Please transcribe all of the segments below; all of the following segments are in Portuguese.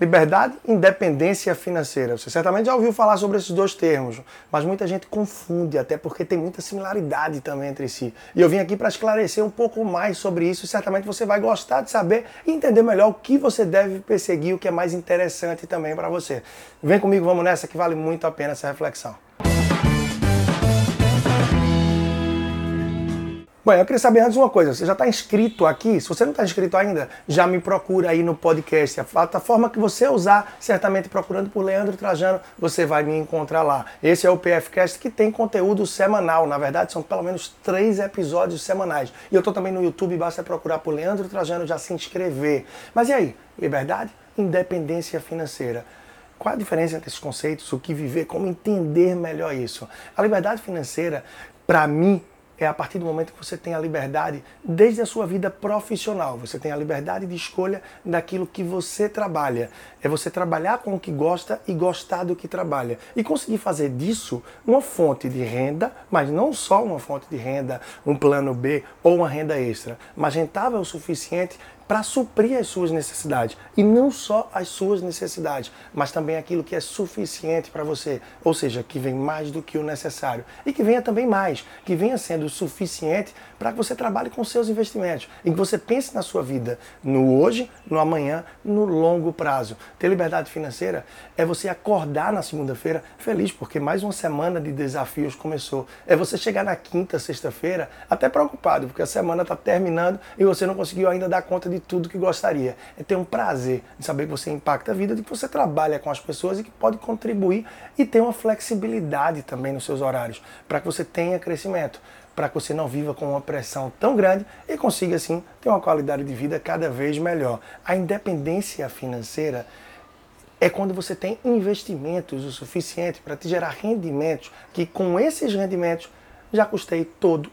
Liberdade, independência financeira. Você certamente já ouviu falar sobre esses dois termos, mas muita gente confunde, até porque tem muita similaridade também entre si. E eu vim aqui para esclarecer um pouco mais sobre isso e certamente você vai gostar de saber e entender melhor o que você deve perseguir, o que é mais interessante também para você. Vem comigo, vamos nessa que vale muito a pena essa reflexão. Eu queria saber antes uma coisa. Você já está inscrito aqui? Se você não está inscrito ainda, já me procura aí no podcast. A plataforma que você usar, certamente procurando por Leandro Trajano, você vai me encontrar lá. Esse é o PFcast que tem conteúdo semanal. Na verdade, são pelo menos três episódios semanais. E eu estou também no YouTube, basta procurar por Leandro Trajano já se inscrever. Mas e aí? Liberdade? Independência financeira. Qual a diferença entre esses conceitos? O que viver? Como entender melhor isso? A liberdade financeira, para mim, é a partir do momento que você tem a liberdade, desde a sua vida profissional, você tem a liberdade de escolha daquilo que você trabalha. É você trabalhar com o que gosta e gostar do que trabalha. E conseguir fazer disso uma fonte de renda, mas não só uma fonte de renda, um plano B ou uma renda extra, mas rentável o suficiente para suprir as suas necessidades. E não só as suas necessidades, mas também aquilo que é suficiente para você. Ou seja, que vem mais do que o necessário. E que venha também mais, que venha sendo suficiente para que você trabalhe com seus investimentos. E que você pense na sua vida, no hoje, no amanhã, no longo prazo. Ter liberdade financeira é você acordar na segunda-feira feliz, porque mais uma semana de desafios começou. É você chegar na quinta, sexta-feira, até preocupado, porque a semana está terminando e você não conseguiu ainda dar conta de tudo que gostaria. É ter um prazer de saber que você impacta a vida, de que você trabalha com as pessoas e que pode contribuir e ter uma flexibilidade também nos seus horários, para que você tenha crescimento, para que você não viva com uma pressão tão grande e consiga assim ter uma qualidade de vida cada vez melhor. A independência financeira é quando você tem investimentos o suficiente para te gerar rendimentos que com esses rendimentos já custei todo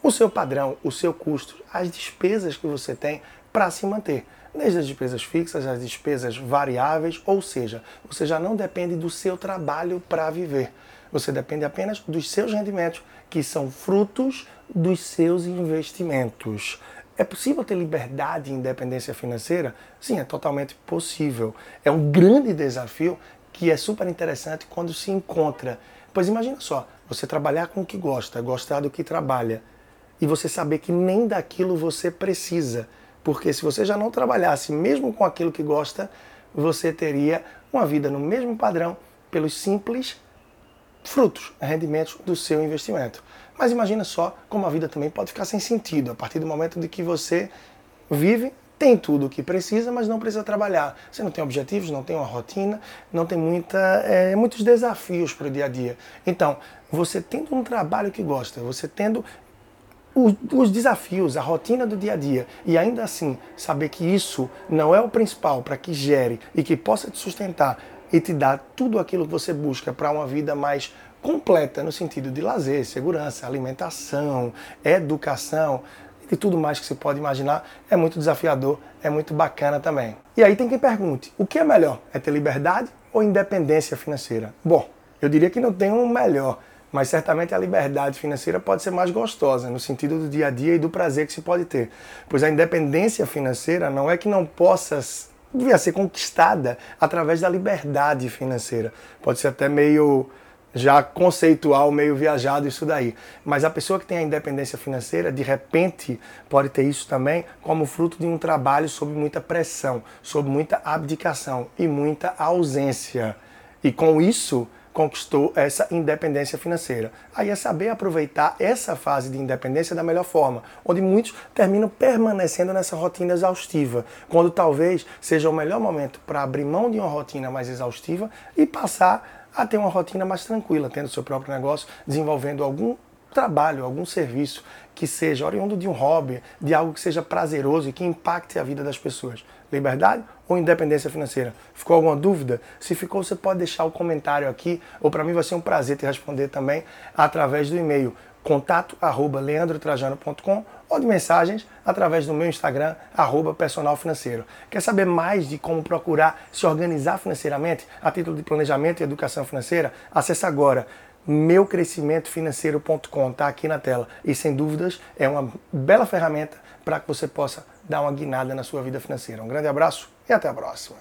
o seu padrão, o seu custo, as despesas que você tem para se manter. Desde as despesas fixas, as despesas variáveis, ou seja, você já não depende do seu trabalho para viver. Você depende apenas dos seus rendimentos, que são frutos dos seus investimentos. É possível ter liberdade e independência financeira? Sim, é totalmente possível. É um grande desafio que é super interessante quando se encontra. Pois imagina só, você trabalhar com o que gosta, gostar do que trabalha, e você saber que nem daquilo você precisa. Porque se você já não trabalhasse mesmo com aquilo que gosta, você teria uma vida no mesmo padrão pelos simples frutos, rendimentos do seu investimento. Mas imagina só como a vida também pode ficar sem sentido a partir do momento de que você vive, tem tudo o que precisa, mas não precisa trabalhar. Você não tem objetivos, não tem uma rotina, não tem muita, é, muitos desafios para o dia a dia. Então, você tendo um trabalho que gosta, você tendo os, os, desafios, a rotina do dia a dia e ainda assim saber que isso não é o principal para que gere e que possa te sustentar e te dar tudo aquilo que você busca para uma vida mais completa no sentido de lazer, segurança, alimentação, educação e tudo mais que você pode imaginar, é muito desafiador, é muito bacana também. E aí tem quem pergunte: o que é melhor? É ter liberdade ou independência financeira? Bom, eu diria que não tem um melhor mas certamente a liberdade financeira pode ser mais gostosa, no sentido do dia a dia e do prazer que se pode ter. Pois a independência financeira não é que não possa devia ser conquistada através da liberdade financeira. Pode ser até meio já conceitual, meio viajado isso daí. Mas a pessoa que tem a independência financeira, de repente, pode ter isso também como fruto de um trabalho sob muita pressão, sob muita abdicação e muita ausência. E com isso, conquistou essa independência financeira. Aí é saber aproveitar essa fase de independência da melhor forma, onde muitos terminam permanecendo nessa rotina exaustiva, quando talvez seja o melhor momento para abrir mão de uma rotina mais exaustiva e passar a ter uma rotina mais tranquila, tendo seu próprio negócio, desenvolvendo algum trabalho, algum serviço que seja oriundo de um hobby, de algo que seja prazeroso e que impacte a vida das pessoas. Liberdade ou independência financeira? Ficou alguma dúvida? Se ficou, você pode deixar o comentário aqui, ou para mim vai ser um prazer te responder também através do e-mail contato arroba leandrotrajano.com ou de mensagens através do meu Instagram, arroba personal financeiro. Quer saber mais de como procurar se organizar financeiramente a título de planejamento e educação financeira? Acesse agora meucrescimentofinanceiro.com, está aqui na tela. E sem dúvidas é uma bela ferramenta para que você possa dar uma guinada na sua vida financeira. Um grande abraço e até a próxima.